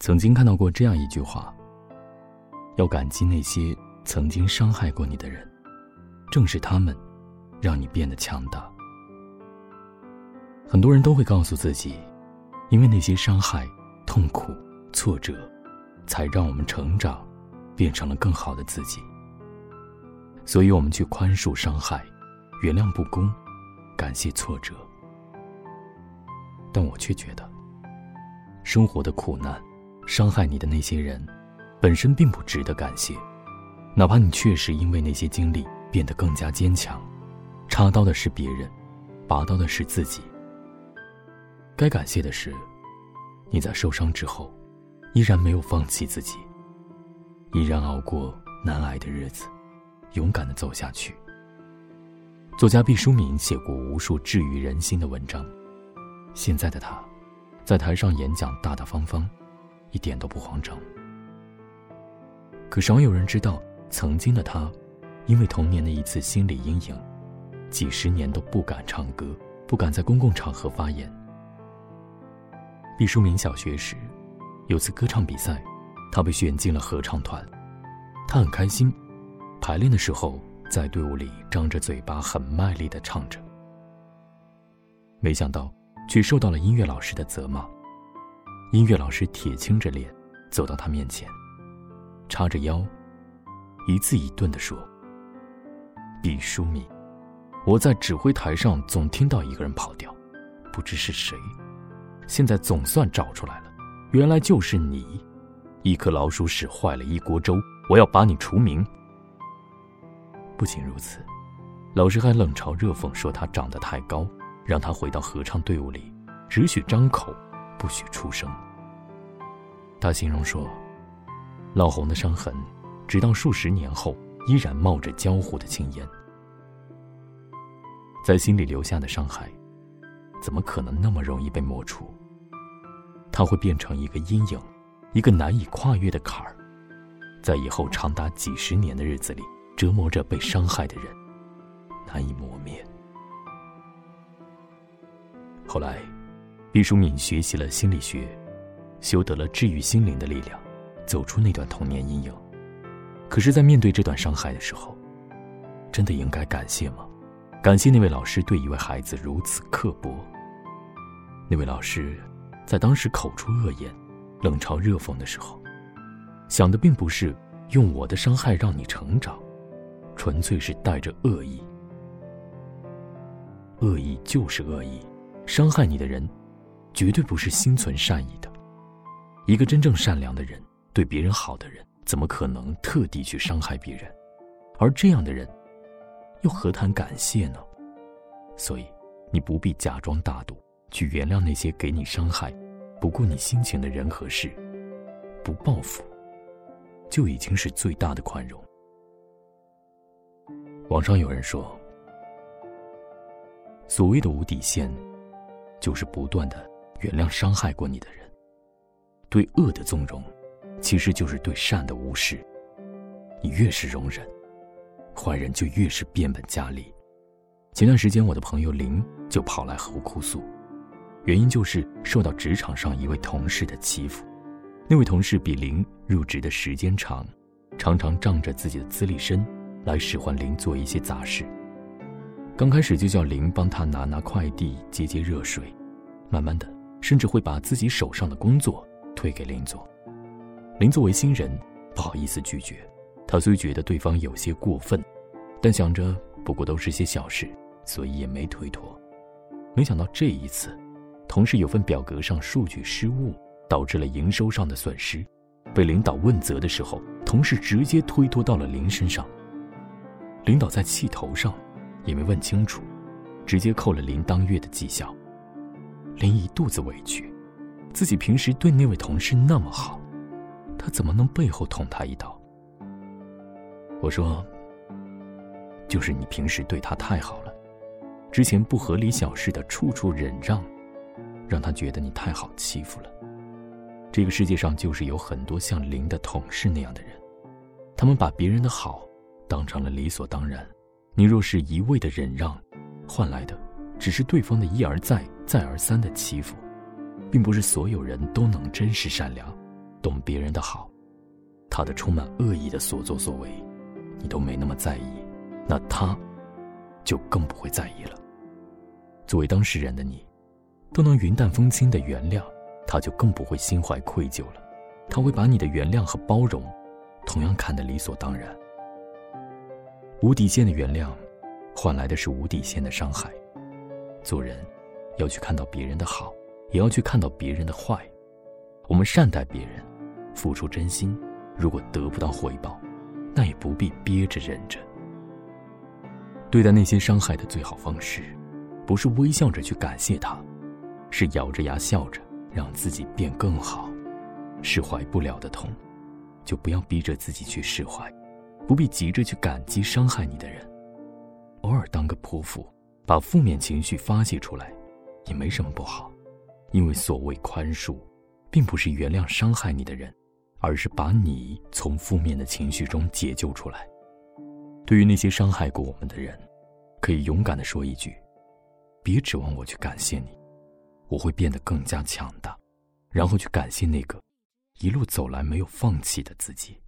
曾经看到过这样一句话：要感激那些曾经伤害过你的人，正是他们，让你变得强大。很多人都会告诉自己，因为那些伤害、痛苦、挫折，才让我们成长，变成了更好的自己。所以，我们去宽恕伤害，原谅不公，感谢挫折。但我却觉得，生活的苦难，伤害你的那些人，本身并不值得感谢。哪怕你确实因为那些经历变得更加坚强，插刀的是别人，拔刀的是自己。该感谢的是，你在受伤之后，依然没有放弃自己，依然熬过难挨的日子，勇敢的走下去。作家毕淑敏写过无数治愈人心的文章，现在的他，在台上演讲大大方方，一点都不慌张。可少有人知道，曾经的他，因为童年的一次心理阴影，几十年都不敢唱歌，不敢在公共场合发言。毕淑敏小学时，有次歌唱比赛，他被选进了合唱团。他很开心，排练的时候在队伍里张着嘴巴，很卖力的唱着。没想到，却受到了音乐老师的责骂。音乐老师铁青着脸走到他面前，叉着腰，一字一顿地说：“毕淑敏，我在指挥台上总听到一个人跑调，不知是谁。”现在总算找出来了，原来就是你！一颗老鼠屎坏了一锅粥，我要把你除名。不仅如此，老师还冷嘲热讽说他长得太高，让他回到合唱队伍里，只许张口，不许出声。他形容说，老红的伤痕，直到数十年后依然冒着焦糊的青烟，在心里留下的伤害，怎么可能那么容易被抹除？它会变成一个阴影，一个难以跨越的坎儿，在以后长达几十年的日子里，折磨着被伤害的人，难以磨灭。后来，毕淑敏学习了心理学，修得了治愈心灵的力量，走出那段童年阴影。可是，在面对这段伤害的时候，真的应该感谢吗？感谢那位老师对一位孩子如此刻薄。那位老师。在当时口出恶言、冷嘲热讽的时候，想的并不是用我的伤害让你成长，纯粹是带着恶意。恶意就是恶意，伤害你的人，绝对不是心存善意的。一个真正善良的人，对别人好的人，怎么可能特地去伤害别人？而这样的人，又何谈感谢呢？所以，你不必假装大度。去原谅那些给你伤害、不顾你心情的人和事，不报复，就已经是最大的宽容。网上有人说，所谓的无底线，就是不断的原谅伤害过你的人。对恶的纵容，其实就是对善的无视。你越是容忍，坏人就越是变本加厉。前段时间，我的朋友林就跑来和我哭诉。原因就是受到职场上一位同事的欺负，那位同事比林入职的时间长，常常仗着自己的资历深，来使唤林做一些杂事。刚开始就叫林帮他拿拿快递、接接热水，慢慢的，甚至会把自己手上的工作推给林做。林作为新人，不好意思拒绝。他虽觉得对方有些过分，但想着不过都是些小事，所以也没推脱。没想到这一次。同事有份表格上数据失误，导致了营收上的损失，被领导问责的时候，同事直接推脱到了林身上。领导在气头上，也没问清楚，直接扣了林当月的绩效。林一肚子委屈，自己平时对那位同事那么好，他怎么能背后捅他一刀？我说，就是你平时对他太好了，之前不合理小事的处处忍让。让他觉得你太好欺负了。这个世界上就是有很多像林的同事那样的人，他们把别人的好当成了理所当然。你若是一味的忍让，换来的只是对方的一而再、再而三的欺负，并不是所有人都能真实善良，懂别人的好，他的充满恶意的所作所为，你都没那么在意，那他，就更不会在意了。作为当事人的你，都能云淡风轻的原谅，他就更不会心怀愧疚了。他会把你的原谅和包容，同样看得理所当然。无底线的原谅，换来的是无底线的伤害。做人，要去看到别人的好，也要去看到别人的坏。我们善待别人，付出真心，如果得不到回报，那也不必憋着忍着。对待那些伤害的最好方式，不是微笑着去感谢他，是咬着牙笑着让自己变更好。释怀不了的痛，就不要逼着自己去释怀。不必急着去感激伤害你的人，偶尔当个泼妇，把负面情绪发泄出来，也没什么不好。因为所谓宽恕，并不是原谅伤害你的人，而是把你从负面的情绪中解救出来。对于那些伤害过我们的人，可以勇敢的说一句：别指望我去感谢你，我会变得更加强大，然后去感谢那个一路走来没有放弃的自己。